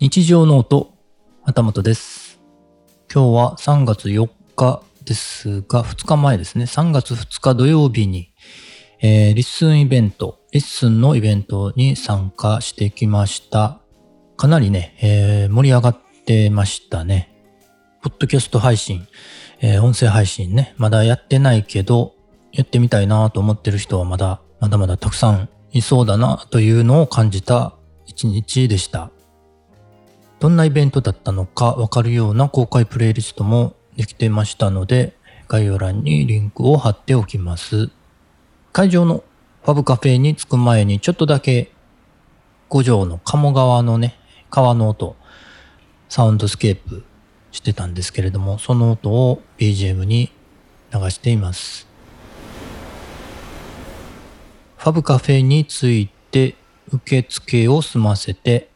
日常ノート、旗本です。今日は3月4日ですが、2日前ですね。3月2日土曜日に、えー LISTEN イベント、 LISTEN のイベントに参加してきました。かなりね、えー盛り上がってましたね。ポッドキャスト配信、えー音声配信ね、まだやってないけど、やってみたいなと思ってる人はまだ、まだまだたくさんいそうだなというのを感じた一日でした。どんなイベントだったのかわかるような公開プレイリストもできてましたので、概要欄にリンクを貼っておきます。会場の FabCafe に着く前にちょっとだけ五条の鴨川のね、川の音、サウンドスケープしてたんですけれども、その音を BGM に流しています。FabCafe に着いて受付を済ませて、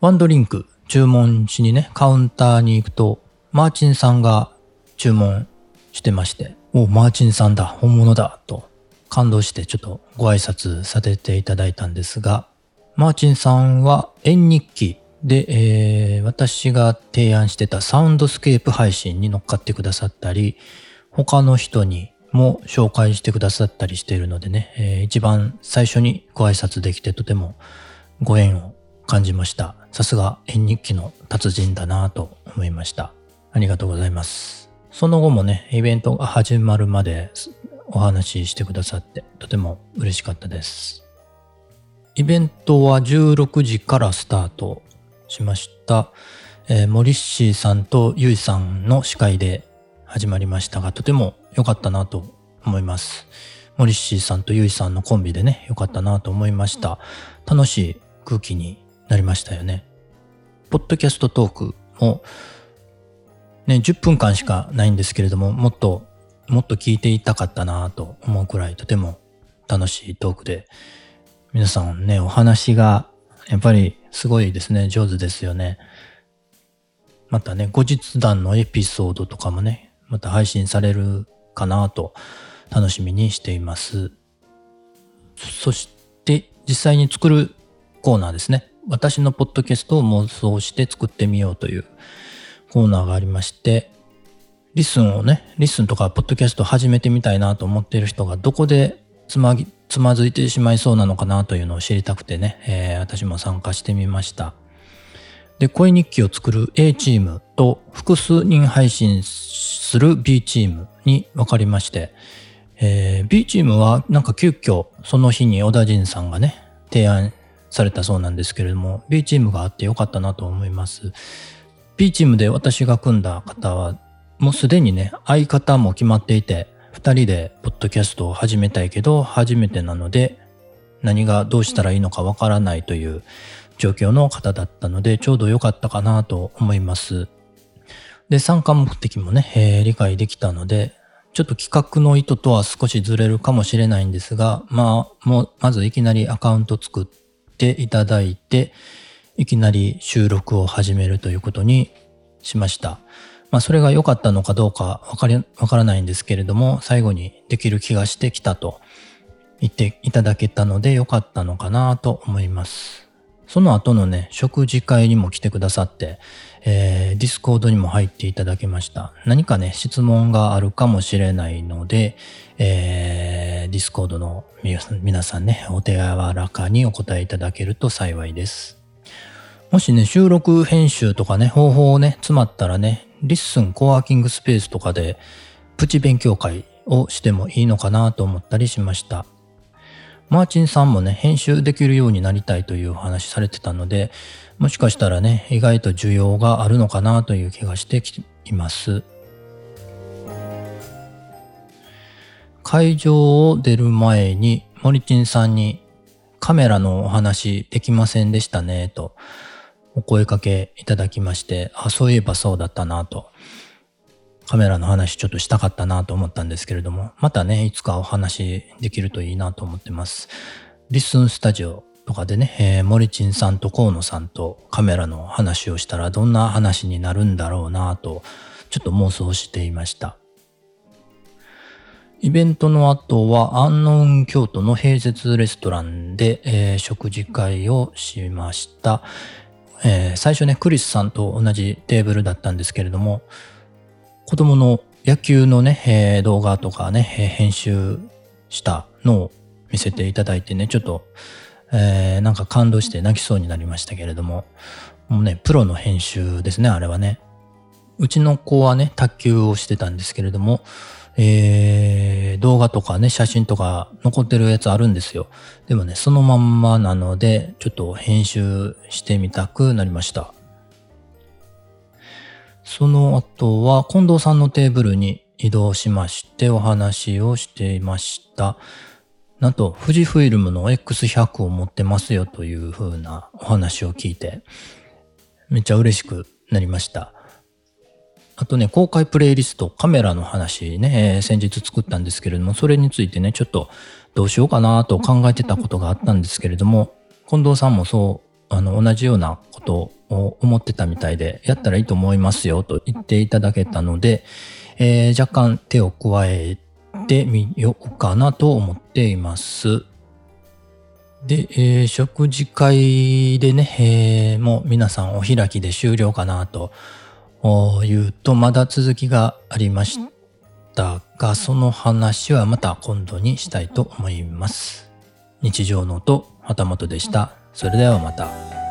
ワンドリンク注文しにね、カウンターに行くと、マーチンさんが注文してまして、おマーチンさんだ、本物だ、と感動してちょっとご挨拶させていただいたんですが、マーチンさんは縁日記で、えー私が提案してたサウンドスケープ配信に乗っかってくださったり、他の人にも紹介してくださったりしているのでね、えー一番最初にご挨拶できてとてもご縁を感じました。さすが縁日記の達人だなと思いました。ありがとうございます。その後もね、イベントが始まるまでお話ししてくださってとても嬉しかったです。イベントは16時からスタートしました。えーモリッシーさんとユイさんの司会で始まりましたが、とても良かったなと思います。モリッシーさんとユイさんのコンビでね、良かったなと思いました。楽しい空気になりましたよね。ポッドキャストトークも、ね、10分間しかないんですけれども、もっと、もっと聞いていたかったなと思うくらい、とても楽しいトークで、皆さんね、お話が、やっぱりすごいですね、上手ですよね。またね、後日談のエピソードとかもね、また配信されるかなと楽しみにしています。そして、実際に作るコーナーですね。私のポッドキャストを妄想して作ってみようというコーナーがありまして、 LISTEN をね、 LISTEN とかポッドキャスト始めてみたいなと思っている人がどこでつまぎ、つまずいてしまいそうなのかなというのを知りたくてね、えー私も参加してみました。で、恋日記を作る A チームと複数人配信する B チームに分かりまして、えー B チームはなんか急遽その日に小田陣さんがね、提案されたそうなんですけれども、B チームがあってよかったなと思います。B チームで私が組んだ方は、もうすでにね、相方も決まっていて、二人でポッドキャストを始めたいけど、初めてなので、何がどうしたらいいのかわからないという状況の方だったので、ちょうど良かったかなと思います。で、参加目的もね、えー理解できたので、ちょっと企画の意図とは少しずれるかもしれないんですが、まあ、もう、まずいきなりアカウント作ってていただいて、いきなり収録を始めるということにしました。まあ、それが良かったのかどうかわかり、わからないんですけれども、最後にできる気がしてきたと言っていただけたので良かったのかなと思います。その後のね、食事会にも来てくださって、えー、ディスコードにも入っていただけました。何かね、質問があるかもしれないので、えー、ディスコードの皆さんね、お手柔らかにお答えいただけると幸いです。もしね、収録編集とかね、方法をね、詰まったらね、リッスンコワーキングスペースとかで、プチ勉強会をしてもいいのかなと思ったりしました。マーチンさんもね、編集できるようになりたいというお話されてたので、もしかしたらね、意外と需要があるのかなという気がしてきいます。会場を出る前に、モリチンさんにカメラのお話できませんでしたね、とお声かけいただきまして、あ、そういえばそうだったなと。カメラの話ちょっとしたかったなと思ったんですけれども、またね、いつかお話できるといいなと思ってます。リッスンスタジオとかでね、えー、モリチンさんと河野さんとカメラの話をしたらどんな話になるんだろうなと、ちょっと妄想していました。イベントの後は、アンノーン京都の併設レストランで、えー食事会をしました。えー、最初ね、クリスさんと同じテーブルだったんですけれども、子供の野球のね、えー、動画とかね、えー、編集したのを見せていただいてね、ちょっと、えー、なんか感動して泣きそうになりましたけれども、もうね、プロの編集ですね、あれはね。うちの子はね、卓球をしてたんですけれども、えー、動画とかね、写真とか残ってるやつあるんですよ。でもね、そのまんまなので、ちょっと編集してみたくなりました。その後は、近藤さんのテーブルに移動しましてお話をしていました。なんと、富士フィルムの X100 を持ってますよという風なお話を聞いて、めっちゃ嬉しくなりました。あとね、公開プレイリスト、カメラの話ね、えー、先日作ったんですけれども、それについてね、ちょっとどうしようかなと考えてたことがあったんですけれども、近藤さんもそう、あの、同じようなことを思ってたみたいで、やったらいいと思いますよと言っていただけたので、えー、若干手を加えてみようかなと思っています。で、えー、食事会でね、えー、もう皆さんお開きで終了かなというと、まだ続きがありましたが、その話はまた今度にしたいと思います。日常の音、旗本でした。それではまた。